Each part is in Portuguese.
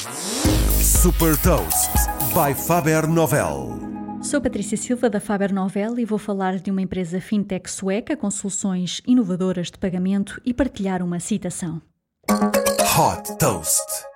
Super Toast by Faber Novel. Sou Patrícia Silva da Faber Novel e vou falar de uma empresa fintech sueca com soluções inovadoras de pagamento e partilhar uma citação. Hot Toast.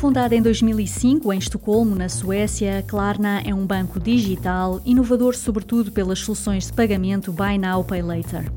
Fundada em 2005 em Estocolmo, na Suécia, Klarna é um banco digital, inovador sobretudo pelas soluções de pagamento Buy Now Pay Later.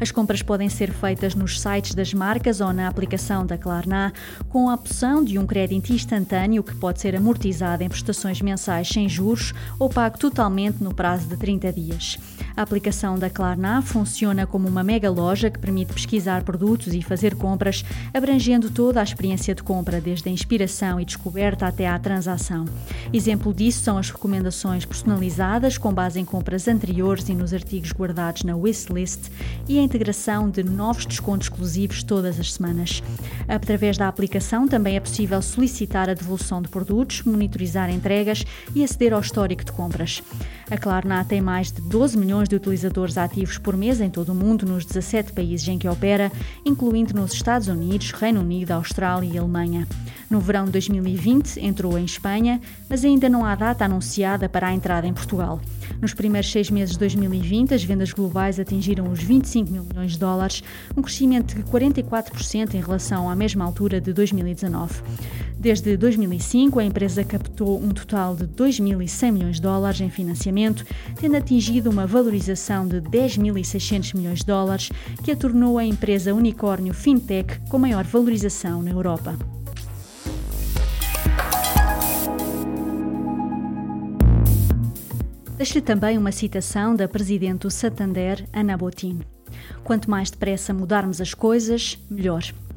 As compras podem ser feitas nos sites das marcas ou na aplicação da Klarna, com a opção de um crédito instantâneo que pode ser amortizado em prestações mensais sem juros ou pago totalmente no prazo de 30 dias. A aplicação da Klarna funciona como uma mega loja que permite pesquisar produtos e fazer compras, abrangendo toda a experiência de compra, desde a inspiração e descoberta até à transação. Exemplo disso são as recomendações personalizadas com base em compras anteriores e nos artigos guardados na wishlist e a integração de novos descontos exclusivos todas as semanas. Através da aplicação também é possível solicitar a devolução de produtos, monitorizar entregas e aceder ao histórico de compras. A Klarna tem mais de 12 milhões de utilizadores ativos por mês em todo o mundo, nos 17 países em que opera, incluindo nos Estados Unidos, Reino Unido, Austrália e Alemanha. No verão de 2020 entrou em Espanha, mas ainda não há data anunciada para a entrada em Portugal. Nos primeiros seis meses de 2020, as vendas globais atingiram os 25 mil milhões de dólares, um crescimento de 44% em relação à mesma altura de 2019. Desde 2005, a empresa captou um total de 2.100 milhões de dólares em financiamento, tendo atingido uma valorização de 10.600 milhões de dólares, que a tornou a empresa unicórnio fintech com maior valorização na Europa. Deixo-lhe também uma citação da presidente do Santander, Ana Botin. Quanto mais depressa mudarmos as coisas, melhor.